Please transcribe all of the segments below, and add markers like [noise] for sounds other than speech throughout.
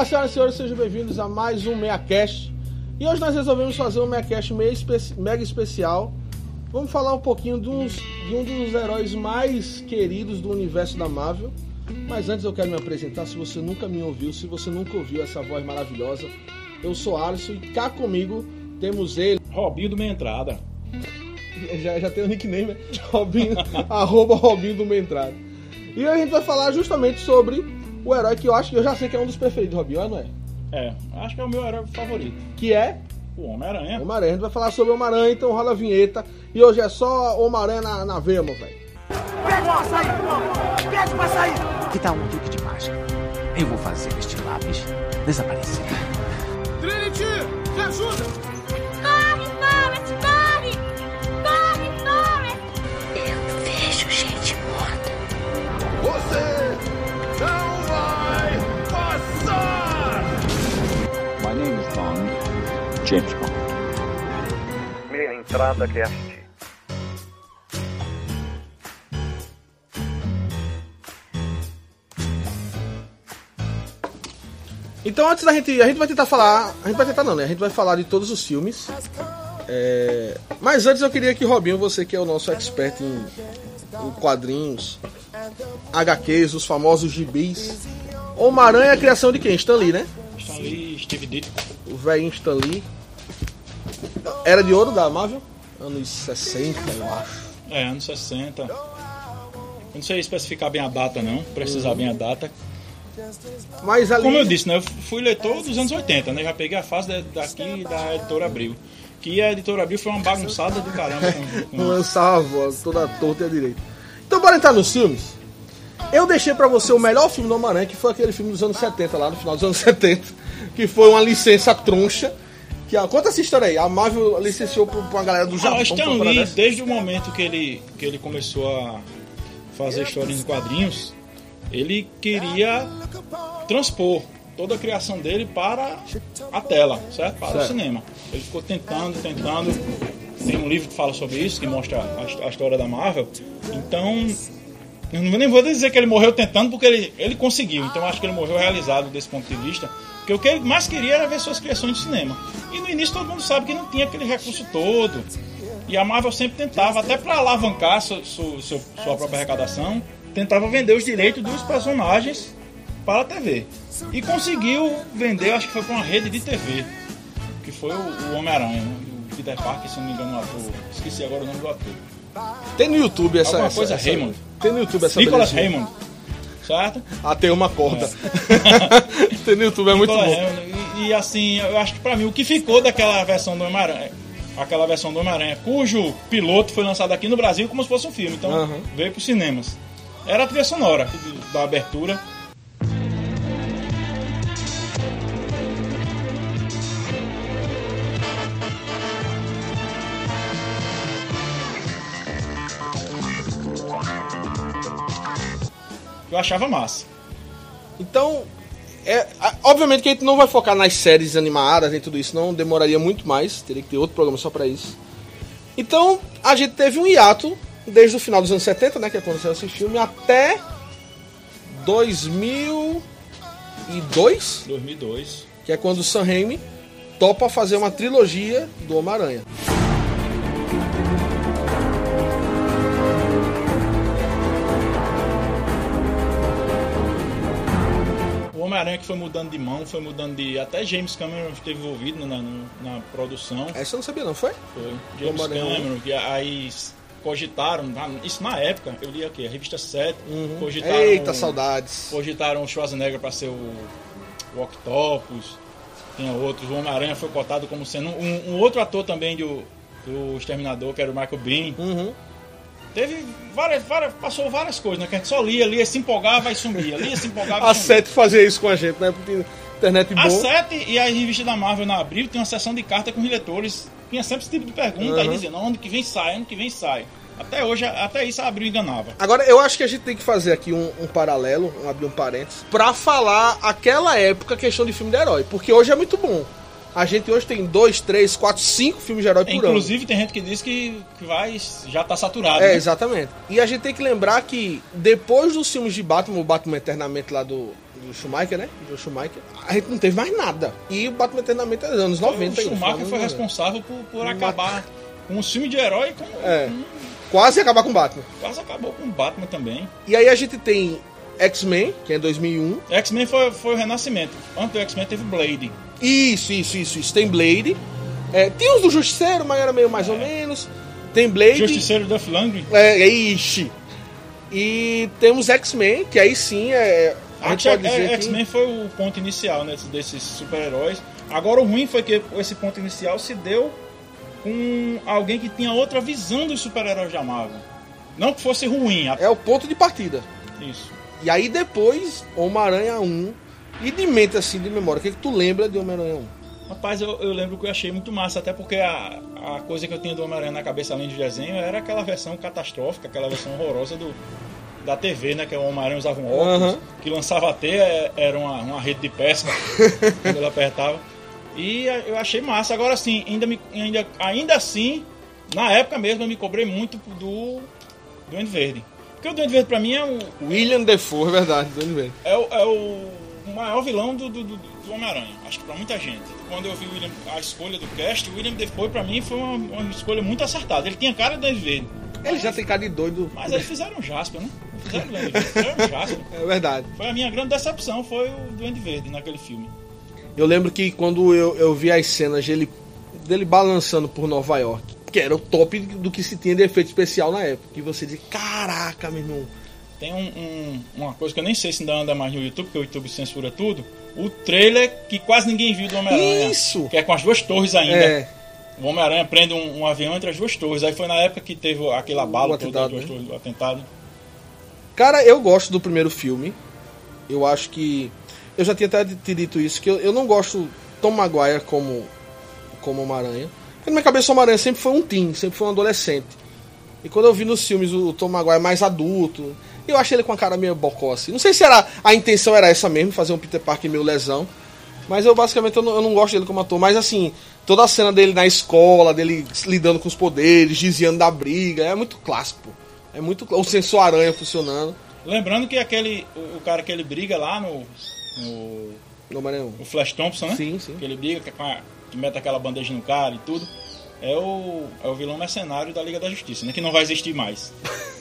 Olá, senhoras e senhores, sejam bem-vindos a mais um MeiaCast. E hoje nós resolvemos fazer um espe- mega especial. Vamos falar um pouquinho de, uns- de um dos heróis mais queridos do universo da Marvel. Mas antes eu quero me apresentar, se você nunca me ouviu, se você nunca ouviu essa voz maravilhosa, eu sou Alisson e cá comigo temos ele, Robinho do Meia Entrada. já, já tem o nickname, né? Robinho, [laughs] arroba Robinho do Meia Entrada. E a gente vai falar justamente sobre o herói que eu acho que eu já sei que é um dos preferidos, Robinho, não é? É, acho que é o meu herói favorito. Que é O Homem-Aranha. Homem-Aranha. A gente vai falar sobre Homem-Aranha, então rola a vinheta. E hoje é só Homem-Aranha na, na veia, meu velho. Pede uma açaí, pronto. Pede pra sair. Que tal um truque de mágica? Eu vou fazer este lápis desaparecer. Trinity, me ajuda. Meia entrada cast. Então antes da gente. A gente vai tentar falar. A gente vai tentar não, né? A gente vai falar de todos os filmes. É, Mas antes eu queria que Robinho, você que é o nosso expert em, em quadrinhos, HQs, os famosos gibis. Homem-Aranha é a criação de quem? Stan Lee, né? Stan Lee, Steve Ditko. O velhinho Stan Lee. Era de ouro da Marvel? Anos 60, eu acho. É, anos 60. Eu não sei especificar bem a data, não. Precisar bem a data. Mas ali. Como eu disse, né? Eu fui leitor dos anos 80, né? Já peguei a fase da- daqui da editora Abril. Que a editora Abril foi uma bagunçada do caramba. Com, com... lançava a voz toda torta e a direita. Então, bora entrar nos filmes. Eu deixei pra você o melhor filme do Homem-Aranha, que foi aquele filme dos anos 70, lá no final dos anos [laughs] 70, que foi uma licença troncha. Que, a- conta essa história aí. A Marvel licenciou pra, pra uma galera do Ah, Japão. o Stan Lee, desde o momento que ele, que ele começou a fazer histórias em quadrinhos, ele queria transpor toda a criação dele para a tela, certo? Para Certo. o cinema. Ele ficou tentando, tentando. Tem um livro que fala sobre isso, que mostra a, a história da Marvel. Então, eu não- nem vou dizer que ele morreu tentando, porque ele, ele conseguiu. Então, acho que ele morreu realizado desse ponto de vista. Porque o que ele mais queria era ver suas criações de cinema. E no início todo mundo sabe que não tinha aquele recurso todo. E a Marvel sempre tentava, até para alavancar su- su- seu- sua própria arrecadação, tentava vender os direitos dos personagens para a TV. E conseguiu vender, acho que foi para uma rede de TV, que foi o, o Homem-Aranha, né? o Peter Parker, se não me engano, o ator. Esqueci agora o nome do ator. Tem no YouTube essa. Alguma essa- coisa essa- Raymond. Tem no YouTube essa Nicholas belezinha. Raymond, Ah, tem uma corda. [laughs] tem no YouTube, é muito bom. Hammond. E, e, assim, eu acho que pra mim o que ficou daquela versão do Homem-Aranha, aquela versão do Homem-Aranha, cujo piloto foi lançado aqui no Brasil como se fosse um filme, então Aham. veio pros cinemas. Era a trilha sonora do- da abertura. Eu achava massa. Então, é, obviamente que a gente não vai focar nas séries animadas e tudo isso, não demoraria muito mais, teria que ter outro programa só pra isso. Então, a gente teve um hiato desde o final dos anos 70, né, que aconteceu esse filme, até 2002, 2002. que é quando o Sam Raimi topa fazer uma trilogia do Homem-Aranha. Homem-Aranha que foi mudando de mão, foi mudando de. Até James Cameron esteve envolvido na, na, na produção. Essa eu não sabia não, foi? Foi. James. Cameron, que aí cogitaram, isso na época, eu li aqui, a revista 7, cogitaram. Uhum. Eita, saudades. Cogitaram o Schwarzenegger para ser o, o Octopus, tinha outros. O Homem-Aranha foi cotado como sendo um, um outro ator também do, do Exterminador, que era o Michael Bean. Uhum. Teve várias, várias, passou várias coisas, né? Que a gente só lia, lia, se empolgava e sumia, lia, se empolgava e A sumia. 7 fazia isso com a gente, né? Porque internet boa. A 7 e a revista da Marvel na Abril tem uma sessão de carta com os leitores. Tinha sempre esse tipo de pergunta, aí Uhum. dizendo, onde que vem sai, onde que vem sai. Até hoje, até isso a Abril enganava. Agora, eu acho que a gente tem que fazer aqui um, um paralelo, um abrir um parênteses, pra falar aquela época questão de filme de herói. Porque hoje é muito bom. A gente hoje tem dois, três, quatro, cinco filmes de herói por ano. Inclusive, tem gente que diz que, que vai, já tá saturado. É, né? exatamente. E a gente tem que lembrar que depois dos filmes de Batman, o Batman Eternamente lá do, do Schumacher, né? Do Schumacher. A gente não teve mais nada. E o Batman Eternamente é anos 90. o Schumacher foi dos anos 90. responsável por, por acabar com um filme de herói, com, É. com- Quase acabar com o Batman. quase acabou com o Batman também. E aí a gente tem X-Men, que é 2001. X-Men foi, foi o renascimento. Antes do X-Men teve Blade. Isso, isso, isso, isso. Tem Blade. É, tem os do Justiceiro, mas era meio mais ou menos. Tem Blade. Justiceiro Duff Langry. É, é, ixi. E temos X-Men, que aí sim é. A gente pode dizer é, que. X-Men foi o ponto inicial né, desses super-heróis. Agora o ruim foi que esse ponto inicial se deu com alguém que tinha outra visão dos super-heróis da Marvel. Não que fosse ruim, a- É o ponto de partida. isso. E aí depois, Homem-Aranha 1. E de mente assim, de memória, o que, que tu lembra de Homem-Aranha 1? Rapaz, eu, eu lembro que eu achei muito massa, até porque a, a coisa que eu tinha do Homem-Aranha na cabeça além do desenho era aquela versão catastrófica, aquela versão horrorosa do, da TV, né? Que o Homem-Aranha usava um óculos, que lançava a teia, era uma, uma rede de pesca [laughs] quando ele apertava. E a- eu achei massa. Agora sim, ainda, me, ainda, ainda assim, na época mesmo, eu me cobrei muito do Duende Verde. Porque o Duende Verde pra mim é o, William Defoe, é verdade, Duende Verde. é é o maior vilão do, do, do- Homem-Aranha. Acho que pra muita gente. Quando eu vi o William- a escolha do cast, o William Defoe pra mim foi uma, uma escolha muito acertada. Ele tinha cara de Verde. Ele já tem cara de doido. Mas eles fizeram um Jasper, né? Fizeram o Duende Verde, fizeram um Jasper. É verdade. Foi a minha grande decepção, foi o Duende Verde naquele filme. Eu lembro que quando eu, eu vi as cenas dele, dele balançando por Nova York, que era o top do que se tinha de efeito especial na época. Que você dizia, caraca, meu irmão. Tem um- um- uma coisa que eu nem sei se ainda anda mais no YouTube, porque o YouTube censura tudo. O trailer que quase ninguém viu do Homem-Aranha. Isso! Que é com as duas torres ainda. É, O Homem-Aranha prende um, um avião entre as duas torres. Aí foi na época que teve aquele abalo todo das atentado, duas né? torres, o atentado. Cara, eu gosto do primeiro filme. Eu acho que. Eu já tinha até te dito isso, que eu, eu não gosto Tom Maguire como, como Homem-Aranha. Porque na minha cabeça o Homem-Aranha sempre foi um teen, sempre foi um adolescente. E quando eu vi nos filmes o Tom Maguire mais adulto, eu achei ele com a cara meio bocó assim. Não sei se era a intenção era essa mesmo, fazer um Peter Parker meio lesão. Mas eu basicamente eu não, eu não gosto dele como ator. Mas assim, toda a cena dele na escola, dele lidando com os poderes, desviando da briga, é muito clássico. pô. É muito o sensor aranha funcionando. Lembrando que aquele. O, o cara que ele briga lá no. no No Homem-Aranha 1. o Flash Thompson, né? Sim, sim. Que ele briga que, a- que mete aquela bandeja no cara e tudo. É o, é o vilão mercenário da Liga da Justiça, né? Que não vai existir mais.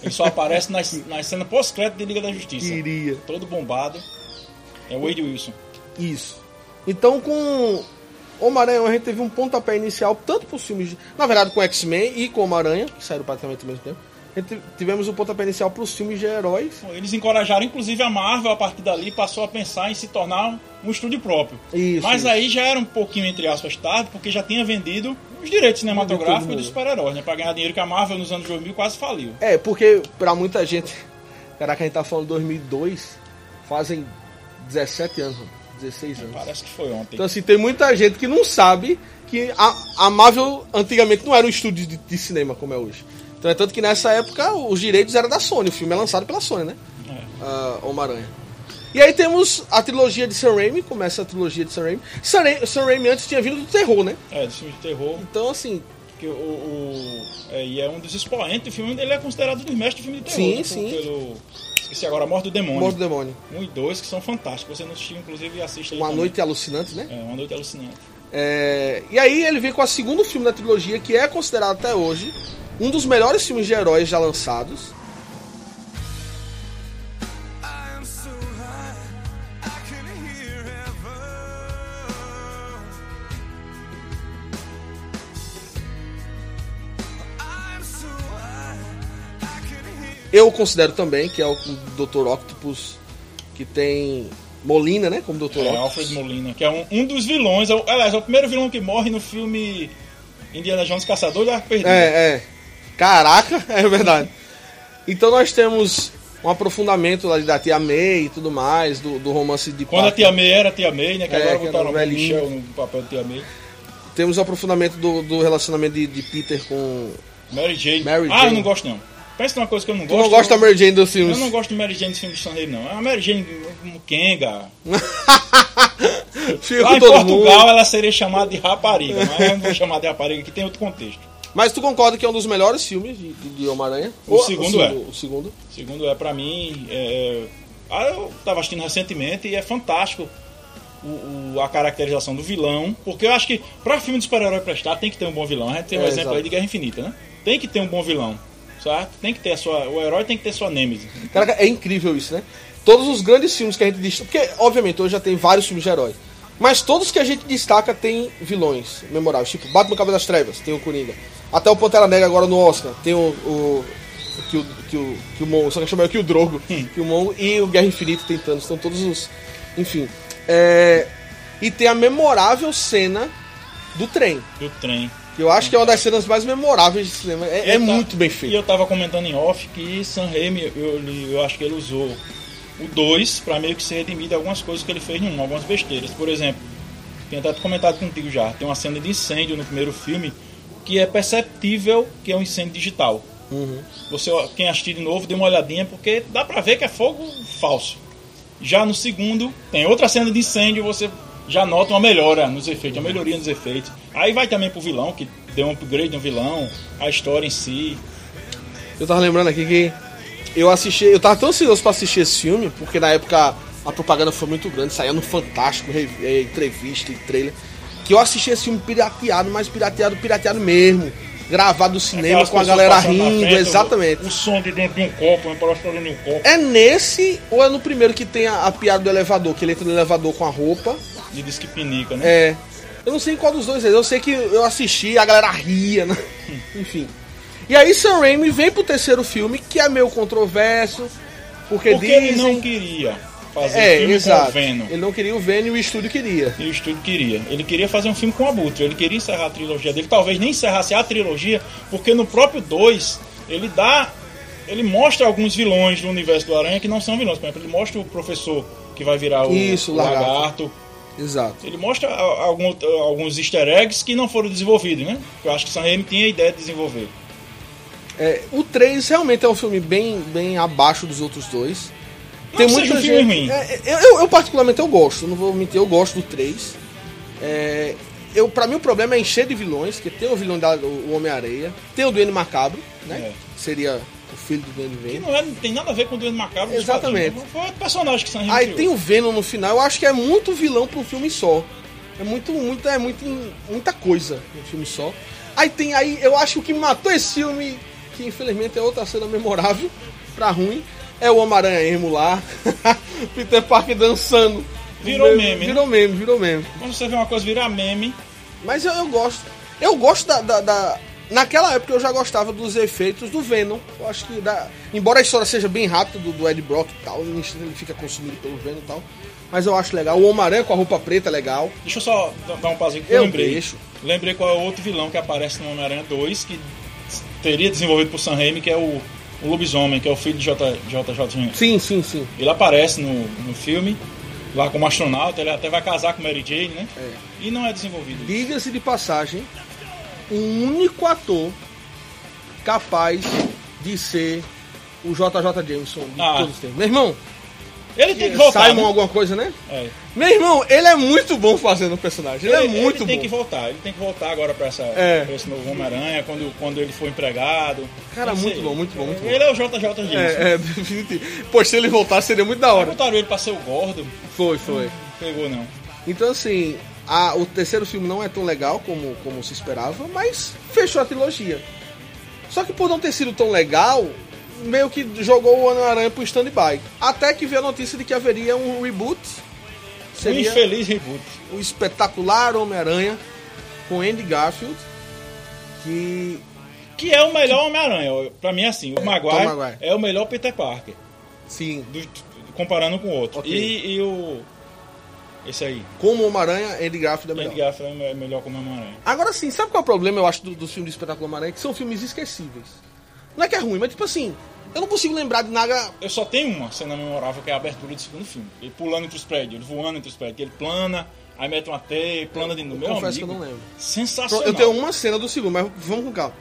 Ele só aparece nas, nas cenas pós-crédito de Liga da Justiça. Queria. Todo bombado. É o Wade Wilson. Isso. Então com Homem-Aranha a gente teve um pontapé inicial, tanto para os filmes, de- na verdade com X-Men e com Homem-Aranha, que saíram praticamente ao mesmo tempo. Tivemos um pontapé inicial para os filmes de heróis. Eles encorajaram, inclusive, a Marvel a partir dali passou a pensar em se tornar um, estúdio próprio. Isso, Mas isso. aí já era um pouquinho, entre aspas, tarde, porque já tinha vendido os direitos cinematográficos dos super-heróis, né? Pra ganhar dinheiro que a Marvel nos anos 2000 quase faliu. É, porque para muita gente, caraca, a gente tá falando 2002, fazem 17 anos, 16 anos. Parece que foi ontem. Então assim, tem muita gente que não sabe que a, a Marvel antigamente não era um estúdio de, de cinema como é hoje. Então é tanto que nessa época os direitos eram da Sony, o filme é lançado pela Sony, né? É. Ah, Homem-Aranha. E aí temos a trilogia de Sam Raimi, começa a trilogia de Sam Raimi. Sam Raimi, Sam Raimi antes tinha vindo do terror, né? É, de filme de terror. Então assim, Que o, o- é, e é um dos expoentes do filme. Ele é considerado um dos mestres de filme de terror. Sim, né? Sim. Pelo, esqueci agora, Morte do Demônio. Morto do Demônio. Um e dois que são fantásticos. Você não assistiu, inclusive, assista aí Uma também. noite alucinante, né? É, Uma Noite Alucinante. É, e aí ele vem com o segundo filme da trilogia, que é considerado até hoje um dos melhores filmes de heróis já lançados. Eu considero também que é o Dr. Octopus, que tem Molina, né? Como Dr. É. Alfred Molina, que é um, um dos vilões. é o- Aliás, é o primeiro vilão que morre no filme Indiana Jones Caçador de Arco Perdido. É, é. Caraca, [laughs] é verdade. Então nós temos um aprofundamento lá da Tia May e tudo mais, do, do romance de Quando a Parker. Tia May era a Tia May, né? Que É, agora que botaram o. Michel no papel de Tia May. Temos o aprofundamento do, do relacionamento de, de Peter com. Mary Jane. Mary ah, Jane. eu não gosto não. Pensa numa coisa que eu não Tu gosto. não gosta da Mary Jane dos Eu filmes? não gosto de Mary Jane dos filmes de Raimi, não. A Mary Jane como Kenga. [laughs] Fica Lá em Portugal mundo. ela seria chamada de rapariga, mas eu não vou chamar de rapariga, que tem outro contexto. Mas tu concorda que é um dos melhores filmes de, de, Homem-Aranha? O segundo é. O segundo. Segundo é, pra mim, é, Aí eu tava assistindo recentemente e é fantástico o, o- a caracterização do vilão, porque eu acho que pra filme de super-herói prestar tem que ter um bom vilão. A gente tem um É, exemplo exato. aí de Guerra Infinita, né? Tem que ter um bom vilão, certo? Tem que ter a sua, o herói tem que ter sua nêmesis. Cara, é incrível isso, né? Todos os grandes filmes que a gente destaca. Porque, obviamente, hoje já tem vários filmes de herói. Mas todos que a gente destaca tem vilões memoráveis. Tipo, Batman Cabo das Trevas, tem o Coringa. Até o Pantera Negra agora no Oscar, tem o. o que o, que o, que o Mon, só que chama que o Drogo, que o Mon e o Guerra Infinita tem Thanos, estão todos os. Enfim. É, e tem a memorável cena do trem. Do trem. Que eu acho que é uma das cenas mais memoráveis de cinema. É, é muito bem E feito. eu tava comentando em off que Sam Raimi, eu, eu acho que ele usou o 2 pra meio que se redimir de algumas coisas que ele fez no 1, algumas besteiras. Por exemplo, tenho até comentado contigo já, tem uma cena de incêndio no primeiro filme que é perceptível que é um incêndio digital. Você, ó, quem assistir de novo, dê uma olhadinha, porque dá pra ver que é fogo falso. Já no segundo, tem outra cena de incêndio, você já nota uma melhora nos efeitos, uma melhoria nos efeitos. Aí vai também pro vilão, que deu um upgrade no vilão, a história em si. Eu tava lembrando aqui que eu assisti, eu tava tão ansioso pra assistir esse filme, porque na época a propaganda foi muito grande, saía no Fantástico, eh, entrevista e trailer, que eu assisti esse filme pirateado, mas pirateado, pirateado mesmo. Gravado no cinema Aquelas com a galera rindo, frente, exatamente. O, o som de dentro de um copo, uma dentro de um copo. É nesse ou é no primeiro que tem a, a piada do elevador, que ele entra no elevador com a roupa? E diz que pinica, né? É. Eu não sei qual dos dois é. Eu sei que eu assisti, a galera ria, né? [laughs] Enfim. E aí Sam Raimi vem pro terceiro filme, que é meio controverso, porque, Porque ele dizem... não queria fazer É, filme exato. com o Venom. Ele não queria o Venom e o estúdio queria. E o estúdio queria. Ele queria fazer um filme com o Abutre. Ele queria encerrar a trilogia dele. Talvez nem encerrasse a trilogia, porque no próprio 2 ele dá. Ele mostra alguns vilões do universo do Aranha que não são vilões. Por exemplo, ele mostra o professor que vai virar o, Isso, o lagarto. lagarto. Exato. Ele mostra algum- alguns easter eggs que não foram desenvolvidos, né? Eu acho que Sam Raimi tinha a ideia de desenvolver. É, o 3 realmente é um filme bem, bem abaixo dos outros dois. Não que seja um filme ruim. É, eu, eu, eu, particularmente eu gosto, não vou mentir, eu gosto do 3. É, eu, pra mim o problema é encher de vilões, que tem o vilão da, o Homem-Areia, tem o Duende Macabro, né? É. Seria o filho do Duende Que Verde. não, é, não tem nada a ver com o Duende Macabro. Exatamente. Foi outro personagem que Raimi Aí criou. tem o Venom no final, eu acho que é muito vilão pra um filme só. É muito, muito, é muito, muita coisa no filme só. Aí tem aí, eu acho que o que matou esse filme, que infelizmente é outra cena memorável, pra ruim, é o Homem-Aranha emo lá. [laughs] Peter Parker dançando. Virou meme, né? Virou meme, virou meme. Quando você vê uma coisa virar meme, Mas eu, eu gosto. Eu gosto da, da- da- Naquela época eu já gostava dos efeitos do Venom. Eu acho que dá. Embora a história seja bem rápida do, do Ed Brock e tal, ele fica consumido pelo Venom e tal. Mas eu acho legal. O Homem-Aranha com a roupa preta é legal. Deixa eu só dar- um pauzinho que Eu eu lembrei. deixo. Lembrei qual é o outro vilão que aparece no Homem-Aranha 2, que teria desenvolvido por Sam Raimi, que é o, o Lobisomem, que é o filho de J, JJ. Sim, sim, sim. Ele aparece no, no filme, lá como astronauta, ele até vai casar com Mary Jane, né? E não é desenvolvido. Diga-se de passagem, o único ator capaz de ser o JJ Jameson de Ah. todos os tempos. Meu irmão, Ele tem que voltar. Simon né? alguma coisa, né? É. Meu irmão, ele é muito bom fazendo o personagem. Ele, é muito ele tem bom. que voltar, ele tem que voltar agora pra, essa, É. pra esse novo Homem-Aranha, quando, quando ele for empregado. Cara, muito sei. bom, muito bom, muito bom. Ele é o JJ Jameson. É, é, definitivo. Pois se ele voltar seria muito da hora. Botaram ele pra ser o gordo, Foi, foi. não pegou não. Então, assim, a- o terceiro filme não é tão legal como, como se esperava, mas fechou a trilogia. Só que por não ter sido tão legal, meio que jogou o Homem-Aranha pro stand-by. Até que veio a notícia de que haveria um reboot. Um Seria infeliz reboot. o espetacular Homem-Aranha com Andy Garfield. Que. Que é o melhor Homem-Aranha. Pra mim, é assim, o Maguire, Maguire. é o melhor Peter Parker, Sim, do- comparando com o outro. Ok. E, e o... Esse aí, como Homem-Aranha, Andy Garfield é melhor. Andy Garfield é melhor como Homem-Aranha. Agora sim, sabe qual é o problema, eu acho, do- dos filmes do Espetáculo Homem-Aranha? Que são filmes esquecíveis. Não é que é ruim, mas tipo assim, eu não consigo lembrar de nada. Eu só tenho uma cena memorável, que é a abertura do segundo filme. Ele pulando entre os prédios, ele voando entre os prédios. Ele plana, aí mete uma teia, plana de novo. Confesso que amigo, eu não lembro. Sensacional. Eu tenho uma cena do segundo, mas vamos com calma.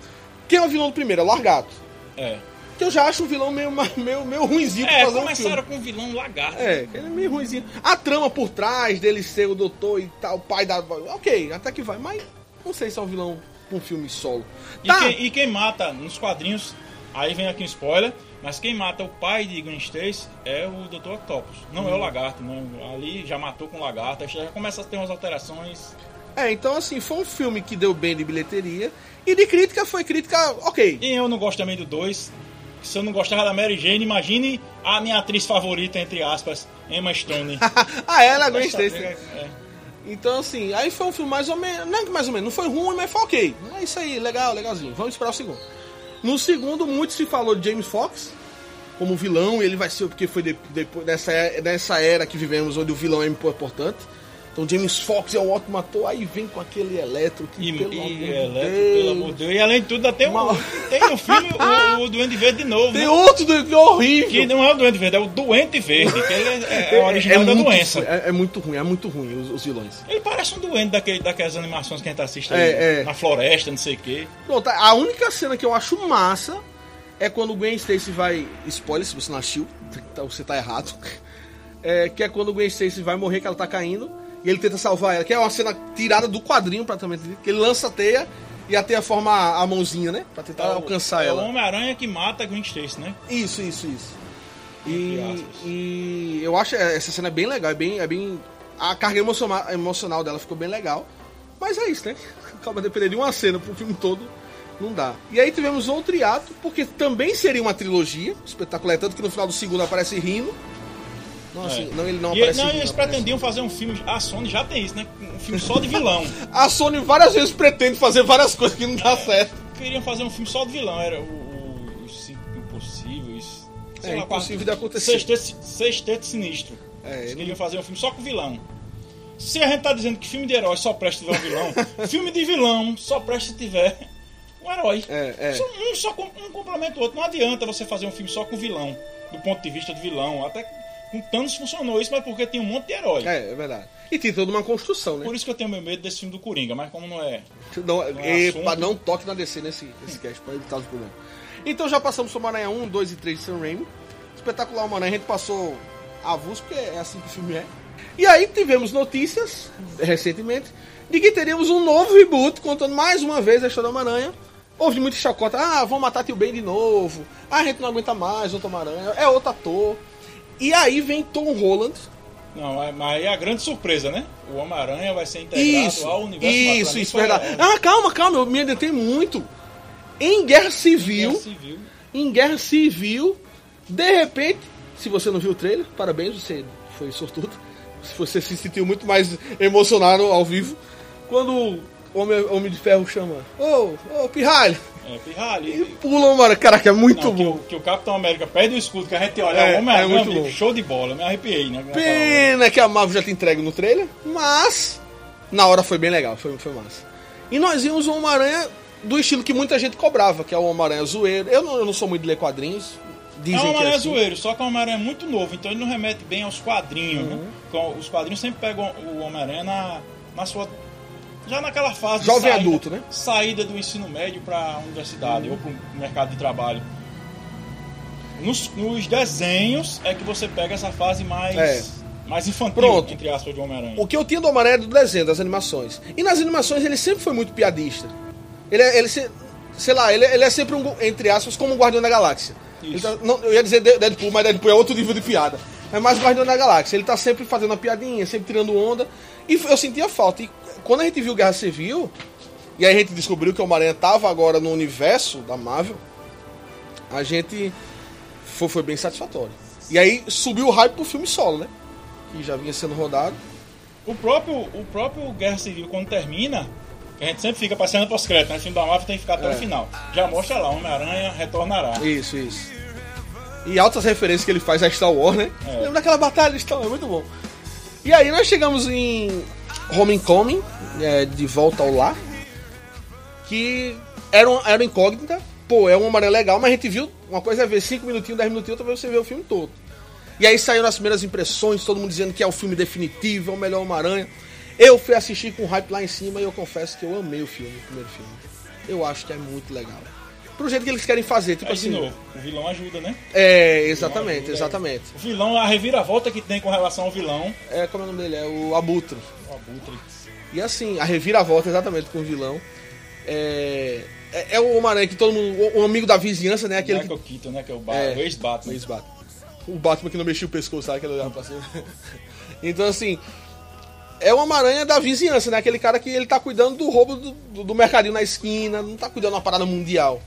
Quem é o vilão do primeiro? É o Largato. É, Que eu já acho um vilão meio, meio, meio ruimzinho pra é fazer um começaram filme. com um vilão lagarto. É, ele é meio ruimzinho. A trama por trás dele ser o doutor e tal, o pai da. Ok, até que vai, mas não sei se é um vilão pra um filme solo. E, Tá, quem, e quem mata nos quadrinhos Aí vem aqui um spoiler, mas quem mata o pai de Gwen Stacy é o Dr. Octopus. Não é o lagarto, não. Ali já matou com o lagarto, aí já começa a ter umas alterações. É, então assim, foi um filme que deu bem de bilheteria. E de crítica foi crítica ok. E eu não gosto também do 2. Se eu não gostava da Mary Jane, imagine a minha atriz favorita, entre aspas, Emma Stone. [laughs] ah, ela é Gwen Stacy. É. Então, assim, aí foi um filme mais ou menos. Não que mais ou menos, não foi ruim, mas foi ok. É isso aí, legal, legalzinho. Vamos esperar o segundo. No segundo, muito se falou de James Fox como vilão, e ele vai ser porque foi de- depois dessa, dessa era que vivemos, onde o vilão é importante. Então, James Fox é um ótimo ator, aí vem com aquele eletro que, E, pelo e amor Eletro, Deus. pelo amor de Deus. E além de tudo, ainda tem, um, Mal- tem no filme o, o Duende Verde de novo. Tem né? outro do que é horrível. Que não é o Duende Verde, é o Doente Verde, que ele é, é o original da muito, doença. É, é muito ruim, é muito ruim os, os vilões. Ele parece um doente daquele, daquelas animações que a gente assiste É, aí, é. na floresta, não sei o quê. Pronto, a única cena que eu acho massa é quando o Gwen Stacy vai. Spoiler se você não assistiu, [laughs] tá- você tá errado. [laughs] É, que é quando o Gwen Stacy vai morrer, que ela tá caindo, e ele tenta salvar ela. Que é uma cena tirada do quadrinho, praticamente. Que ele lança a teia e a teia forma a, mãozinha, né? Pra tentar É alcançar é ela. o Homem-Aranha que mata a Gwen Stacy, né? Isso, isso, isso. E, e eu acho essa cena é bem legal, é bem. É bem a carga emocional, emocional dela ficou bem legal. Mas é isso, né? [laughs] Acaba dependendo de uma cena pro filme todo, não dá. E aí tivemos outro hiato, porque também seria uma trilogia espetacular, tanto que no final do segundo aparece Rino. Não, assim, É. não, ele não e, aparece não, eles pretendiam fazer um filme. A Sony já tem isso, né? Um filme só de vilão. [laughs] A Sony várias vezes pretende fazer várias coisas que não dá certo. Queriam fazer um filme só de vilão. Era o, o, os. É, impossível de acontecer. Sexteto, Sexteto Sinistro. É, Eles ele- queriam fazer um filme só com vilão. Se a gente tá dizendo que filme de herói só presta se tiver um vilão, [laughs] filme de vilão só presta se tiver um herói. É, é. Só- Um só um complementa o outro. Não adianta você fazer um filme só com vilão, do ponto de vista do vilão. Até com Thanos funcionou isso, mas porque tem um monte de herói. É, é verdade. E tem toda uma construção, né? Por isso que eu tenho meu medo desse filme do Coringa, mas como não é. Não, é epa, assunto. não toque na DC nesse, nesse cast, pra evitar os problemas. Então já passamos sobre Homem-Aranha 1, 2 e 3 de Sam Raimi. Espetacular Homem-Aranha, a gente passou avulso, porque é assim que o filme é. E aí tivemos notícias, recentemente, de que teríamos um novo reboot, contando mais uma vez a história do Homem-Aranha. Houve muita chacota, ah, vão matar Tio Ben de novo, ah, a gente não aguenta mais outro Homem-Aranha, é outro ator. E aí vem Tom Holland, Não, mas- é a grande surpresa, né? O Homem-Aranha vai ser integrado Isso, ao universo isso, isso, verdade. Ah, calma, calma, eu me adiantei muito. Em Guerra Civil, Guerra Civil. em Guerra Civil, de repente, se você não viu o trailer, parabéns, você foi sortudo. Se Você se sentiu muito mais emocionado ao vivo. Quando o Homem, Homem de Ferro chama, ô, ô, Pirralho, É, Pirralho. e pula, mano, caraca, é muito Não, que, bom. o, que o Capitão América perde o escudo, que a gente olha, É, o Homem-Aranha, é muito amigo, bom. show de bola, me arrepiei, né? Pena que a Marvel já te entrega no trailer, mas na hora foi bem legal, foi, foi massa. E nós vimos o Homem-Aranha do estilo que muita gente cobrava, que é o Homem-Aranha zoeiro. Eu não, eu não sou muito de ler quadrinhos, É dizem um que é Homem-Aranha assim. zoeiro, só que o Homem-Aranha é muito novo, então ele não remete bem aos quadrinhos, Uhum. né? Os quadrinhos sempre pegam o Homem-Aranha na, na sua. Já naquela fase Jovem saída, adulto, né? Saída do ensino médio para a universidade ou para o mercado de trabalho. Nos, nos desenhos é que você pega essa fase mais, É. mais infantil, Pronto. entre aspas, de Homem-Aranha. O que eu tinha do Homem-Aranha é do desenho, das animações. E nas animações ele sempre foi muito piadista. Ele é, ele se- sei lá, ele, ele é sempre um, entre aspas, como um Guardião da Galáxia. Tá- não, eu ia dizer De- Deadpool, mas Deadpool é outro nível de piada. É mais Guardião da Galáxia. Ele tá sempre fazendo uma piadinha, sempre tirando onda. E eu sentia falta. E quando a gente viu Guerra Civil, e aí a gente descobriu que o Homem-Aranha tava agora no universo da Marvel, a gente foi, foi bem satisfatório. E aí subiu o hype pro filme solo, né? Que já vinha sendo rodado. O próprio, o próprio Guerra Civil, quando termina, a gente sempre fica passando pós-crédito, né? O filme da Marvel tem que ficar até É. o final. Já mostra lá, Homem-Aranha retornará. Isso, isso. E altas referências que ele faz a Star Wars, né? É. Lembra daquela batalha de Star Wars, é muito bom. E aí nós chegamos em Homecoming, é, de volta ao lar, que era, um, era incógnita. Pô, é um Homem-Aranha legal, mas a gente viu, uma coisa é ver 5 minutinhos, 10 minutinhos, outra vez você vê o filme todo. E aí saíram as primeiras impressões, todo mundo dizendo que é o filme definitivo, é o melhor Homem-Aranha. Eu fui assistir com hype lá em cima e eu confesso que eu amei o filme, o primeiro filme. Eu acho que é muito legal. Pro jeito que eles querem fazer, tipo Aí, assim. novo, o vilão ajuda, né? É, exatamente, ajuda, exatamente. O vilão, a reviravolta que tem com relação ao vilão. É, como é o nome dele? É o Abutre. O Abutre. E assim, a reviravolta exatamente com o vilão. É, É, é o Homem-Aranha que todo mundo. O, o amigo da vizinhança, né? Aquele que, Michael Keaton, né? Que é o, Ba- É. o ex-Batman. o ex-Batman. O Batman que não mexia o pescoço, sabe? Aquele olhava pra cima. [laughs] Então, assim. É o Homem-Aranha da vizinhança, né? Aquele cara que ele tá cuidando do roubo do, do, do mercadinho na esquina, não tá cuidando uma parada mundial.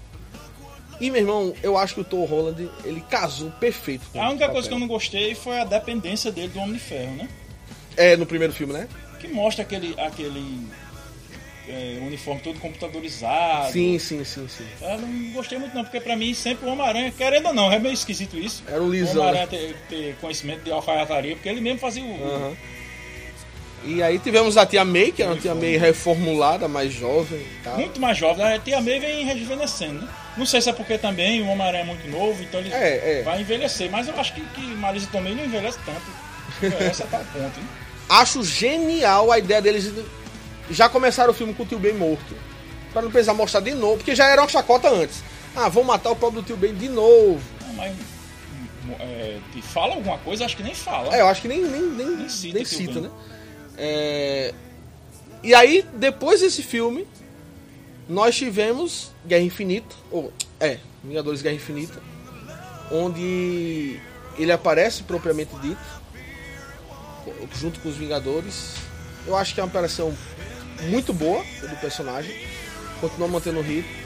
E, meu irmão, eu acho que o Tom Holland, ele casou perfeito. com A única coisa que eu não gostei foi a dependência dele do Homem de Ferro, né? É, no primeiro filme, né? Que mostra aquele, aquele é, uniforme todo computadorizado. Sim, sim, sim, sim. Eu não gostei muito não, porque pra mim sempre o Homem-Aranha, querendo ou não, é meio esquisito isso. Era o O Lisão. Homem-Aranha ter, ter conhecimento de alfaiataria, porque ele mesmo fazia o... Aham. E aí tivemos a Tia May, que era uma Tia May reformulada, mais jovem tal. Muito mais jovem, a Tia May vem rejuvenescendo, né? Não sei se é porque também o Homem-Aranha é muito novo, então ele É, é. vai envelhecer, mas eu acho que, que Marisa Tomei não envelhece tanto. [laughs] Envelhece a tal ponto, hein? Acho genial a ideia deles já começaram o filme com o tio Ben morto. Pra não precisar mostrar de novo, porque já era uma chacota antes. Ah, vão matar o pobre do tio Ben de novo. Não, mas é, te fala alguma coisa, acho que nem fala. É, eu acho que nem, nem, nem, nem Nem cita, cita tio Ben. né? É, E aí, depois desse filme, nós tivemos Guerra Infinita, ou é, Vingadores Guerra Infinita, onde ele aparece propriamente dito, junto com os Vingadores. Eu acho que é uma aparição muito boa do personagem, continua mantendo o ritmo.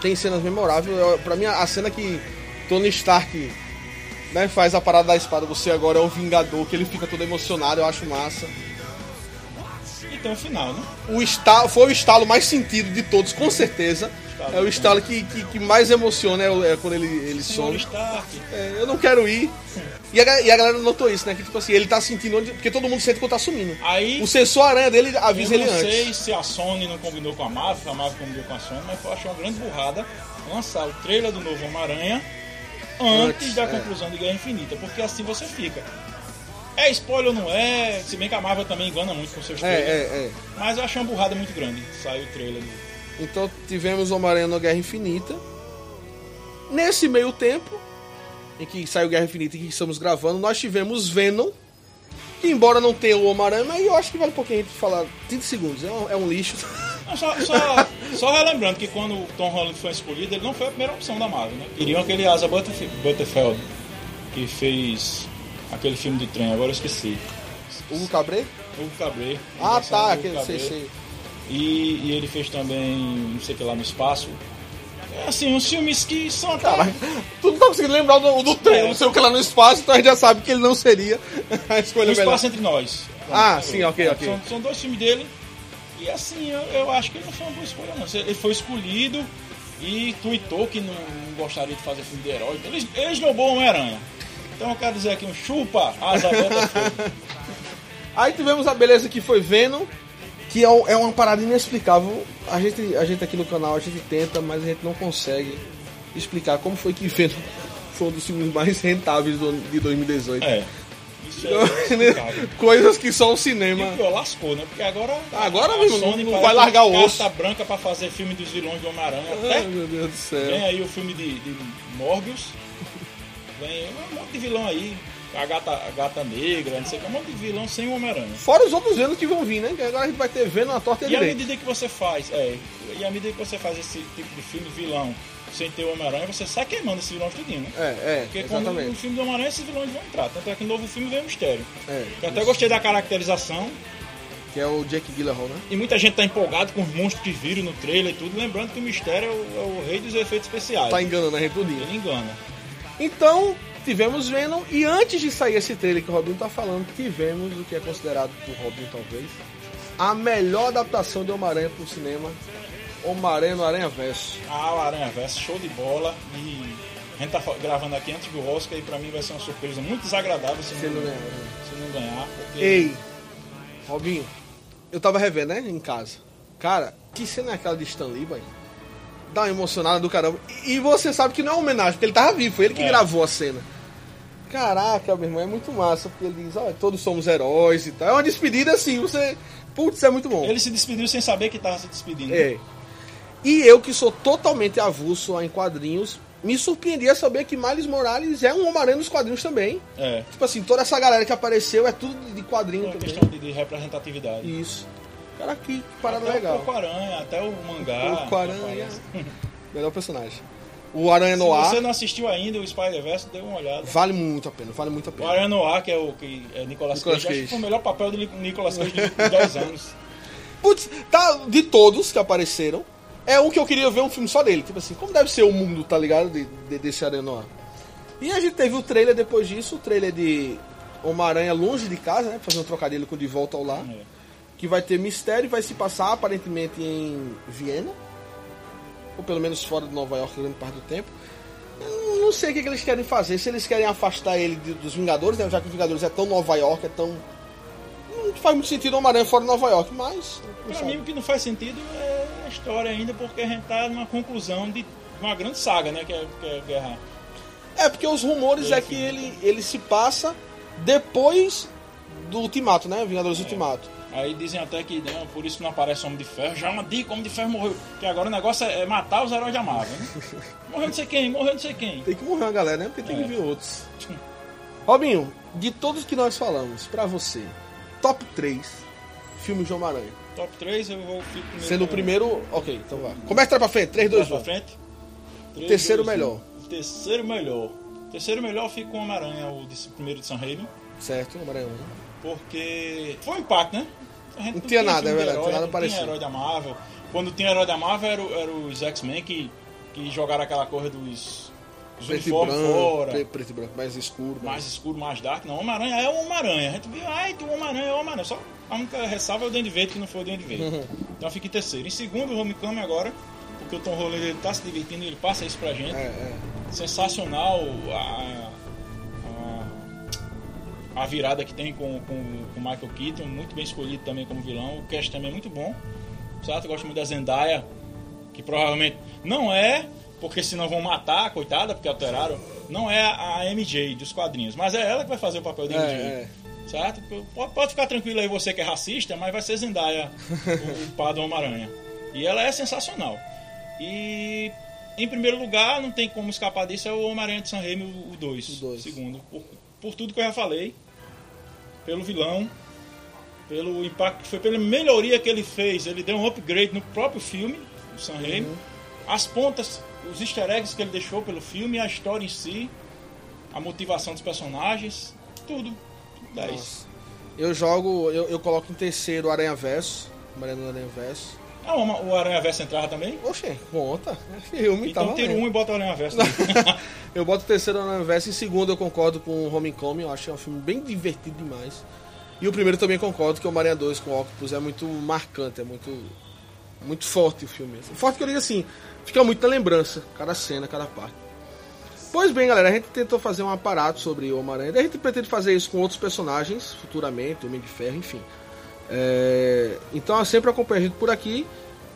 Tem cenas memoráveis. Pra mim, a cena que Tony Stark né, faz a parada da espada, você agora é o Vingador, que ele fica todo emocionado, eu acho massa. E tem o final, né? O estalo, foi o estalo mais sentido de todos, com certeza. É o estalo que, que, que mais emociona é, é quando ele, ele some. É, eu não quero ir. E a, e a galera notou isso, né? Que tipo assim, ele tá sentindo onde. Porque todo mundo sente quando tá sumindo. Aí, O sensor aranha dele eu avisa não ele sei antes. se a Sony não combinou com a Marvel, a Marvel combinou com a Sony, mas eu achei uma grande burrada lançar o trailer do novo Homem-Aranha antes, Antes, da é. conclusão de Guerra Infinita, porque assim você fica. É spoiler ou não é? Se bem que a Marvel também engana muito com seus É, trailers. é, é. Mas eu achei uma burrada muito grande. Saiu o trailer do. Então tivemos Homem-Aranha no Guerra Infinita. Nesse meio tempo, em que saiu Guerra Infinita e que estamos gravando, nós tivemos Venom. Que embora não tenha o Homem-Aranha, mas eu acho que vale um pouquinho a gente falar 30 segundos. É um, é um lixo. [laughs] Só, só, só relembrando que quando o Tom Holland foi escolhido, ele não foi a primeira opção da Marvel, né? Queriam aquele Asa Butterf- Butterfeld, que fez aquele filme de trem, agora eu esqueci. Hugo Cabré? Hugo Cabret. Ah, tá, aquele, sei, sei. E, e ele fez também, não sei o que lá no espaço. É, assim, uns filmes que são até... Caralho, tu não tá conseguindo lembrar do, do trem, É. não sei o que lá no espaço, então a gente já sabe que ele não seria [laughs] a escolha melhor. Espaço Entre Nós. Ah, sim, ok, ok. São, são dois filmes dele. E assim, eu, eu acho que ele não foi uma boa escolha, não. Ele foi escolhido e tuitou que não, gostaria de fazer filme de herói. Então, Ele, ele esnobou Homem-Aranha. Então eu quero dizer aqui um chupa asa Butterfield. [laughs] Aí tivemos a beleza que foi Venom, que é, é uma parada inexplicável. A gente, a gente aqui no canal, a gente tenta, mas a gente não consegue explicar como foi que Venom foi um dos filmes mais rentáveis do, de 2018. É. Isso é [laughs] inexplicável. Coisas que só o E cinema... o pior, lascou, né? Porque agora. Agora, irmão, Sony não vai largar o carta osso. branca pra fazer filme dos vilões do Homem-Aranha. Ai, meu Deus do vem céu. aí o filme de, de Morbius. Vem um monte de vilão aí. A gata, a gata negra, não sei o que, um monte de vilão sem o Homem-Aranha. Fora os outros Venom que vão vir, né? Que agora a gente vai ter Venom na torta e E a à medida que você faz, é, e à medida que você faz esse tipo de filme vilão sem ter o Homem-Aranha, você sai queimando esses vilões tudinho, né? É, é, Porque quando no exatamente. filme do Homem-Aranha esses vilões vão entrar. Tanto é que no novo filme vem o mistério. É, Eu até gostei da caracterização. que é o Jake Gyllenhaal, né? E muita gente tá empolgado com os monstros que viram no trailer e tudo. Lembrando que o mistério é o, é o rei dos efeitos especiais. Tá enganando a gente tudinho. Ele engana. Então, tivemos Venom e antes de sair esse trailer que o Robinho tá falando, tivemos o que é considerado por Robinho talvez a melhor adaptação de Homem-Aranha pro cinema, Homem-Aranha no Aranha Verso. Ah, o Aranha Verso, show de bola. E a gente tá gravando aqui antes do Oscar e pra mim vai ser uma surpresa muito desagradável se, Se não, ganhar, se não ganhar. Porque Ei, Robinho, eu tava revendo, né, em casa. Cara, que cena é aquela de Stan Lee, boy? Dá uma emocionada do caramba. E você sabe que não é homenagem, porque ele tava vivo, foi ele que É. gravou a cena. Caraca, meu irmão, é muito massa, porque ele diz, olha, todos somos heróis e tal. É uma despedida assim, você. Putz, é muito bom. ele se despediu sem saber que tava se despedindo. É. E eu que sou totalmente avulso em quadrinhos, me surpreendi a saber que Miles Morales é um Homem-Aranha nos quadrinhos também. É. Tipo assim, toda essa galera que apareceu é tudo de quadrinho É uma também. questão de, de representatividade. Isso. Cara, que parada até legal. o Porco-Aranha, até o mangá. Porco-Aranha. Melhor personagem. O Aranha Se Noir você não assistiu ainda o Spider-Verse, dê uma olhada. vale muito a pena, vale muito a O pena. Aranha Noir, que é o que é Nicolas, Nicolas Cage, acho Cage. que foi o melhor papel do Ni- Nicolas Cage dos 10 anos. [laughs] Putz, tá, de todos que apareceram, é um que eu queria ver um filme só dele. Tipo assim, como deve ser o mundo, tá ligado? De, de- desse Aranha Noir. E a gente teve o trailer depois disso, o trailer de Homem-Aranha longe de casa, né? Fazer um trocadilho com De Volta ao Lar. É. Que vai ter mistério, vai se passar aparentemente em Viena. Ou pelo menos fora de Nova York, grande parte do tempo. Eu Não sei o que, que eles querem fazer, se eles querem afastar ele de- dos Vingadores, né? Já que os Vingadores é tão Nova York, é tão. Não faz muito sentido o Homem-Aranha fora de Nova York, mas. Pra sabe. mim, o que não faz sentido é a história ainda, porque a gente tá numa conclusão de uma grande saga, né? Que é, que é Guerra. É, porque os rumores é que ele, ele se passa depois do Ultimato, né? Vingadores Ultimato. Aí dizem até que né, por isso não aparece Homem de Ferro. Já uma dica, Homem de Ferro morreu. Que agora o negócio é matar os heróis da Marvel, né? [laughs] Morreu não sei quem, morreu não sei quem. Tem que morrer uma galera, né? Porque tem É. que vir outros. Robinho, de todos que nós falamos, pra você, top 3 filmes de Homem-Aranha. Top 3, eu vou fico primeiro. Sendo o primeiro. Ok, então vai. Começa pra frente, 3, 2, pra 1. frente. Três, Terceiro dois, melhor. Terceiro melhor. Terceiro melhor fica com o Homem-Aranha, o de- primeiro de San Raimi. Certo, Homem-Aranha 1. Porque foi um impacto, né? A gente Não tinha nada, filme é de verdade, herói, tinha nada não parecido. tinha herói da Marvel. Quando tinha herói da Marvel, era, o- era os X-Men que, que jogaram aquela coisa dos, Preto uniformes branco. fora. pre- Preto e branco, mais escuro. mais escuro, mais dark. Não, Homem-Aranha é o Homem-Aranha. A gente viu, ai, do Homem-Aranha é o Homem-Aranha. Só a única ressalva é o Danny Verde, que não foi o Danny Verde. Uhum. [laughs] Então fica em terceiro. Em segundo, o Homecoming agora, porque o Tom Holland ele tá se divertindo, ele passa isso pra gente. É, é. Sensacional a, a, virada que tem com, com, Michael Keaton, muito bem escolhido também como vilão. O cast também é muito bom. Certo? Eu gosto muito da Zendaya, que provavelmente não é, porque senão vão matar, coitada, porque alteraram. Não é a MJ dos quadrinhos, mas é ela que vai fazer o papel da É, MJ. é. Certo? Pode, pode ficar tranquilo aí você que é racista, mas vai ser Zendaya o, o do Homem-Aranha. E ela é sensacional. E em primeiro lugar, não tem como escapar disso, é o Homem-Aranha de San Remo, o 2. O dois. Segundo. Por, por tudo que eu já falei. Pelo vilão. Pelo impacto que foi, pela melhoria que ele fez. Ele deu um upgrade no próprio filme, o San Remo. Uhum. As pontas, os easter eggs que ele deixou pelo filme, a história em si, a motivação dos personagens, tudo. 10. Nossa. Eu jogo, eu, eu coloco em terceiro o Aranha Verso. Do Aranha Verso. Ah, o Aranha Verso entrava também? Oxe, conta. É [laughs] filme, Então tá tira um e bota o Aranha Verso. [laughs] eu boto o terceiro no Universo. Em segundo, eu concordo com o Homecoming. Eu acho que é um filme bem divertido demais. E o primeiro também concordo que o Maria 2 com o Octopus é muito marcante, é muito muito forte o filme. Forte que eu digo assim, fica muito na lembrança, cada cena, cada parte. Pois bem, galera, a gente tentou fazer um aparato sobre o Homem-Aranha. A gente pretende fazer isso com outros personagens futuramente, Homem de Ferro, enfim. É, Então, sempre acompanha a gente por aqui.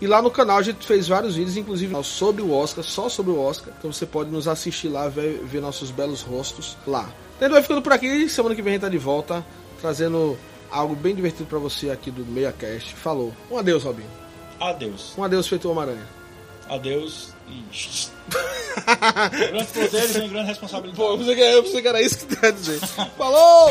E lá no canal a gente fez vários vídeos, inclusive sobre o Oscar, só sobre o Oscar. Então você pode nos assistir lá, ver, ver nossos belos rostos lá. Então vai ficando por aqui. Semana que vem a gente tá de volta, trazendo algo bem divertido pra você aqui do MeiaCast. Falou. Um adeus, Robinho. Adeus. Um adeus feito Homem-Aranha. Adeus e. [laughs] Grandes poderes e grande responsabilidade. Pô, eu pensei que era isso que tu ia dizer. Falou!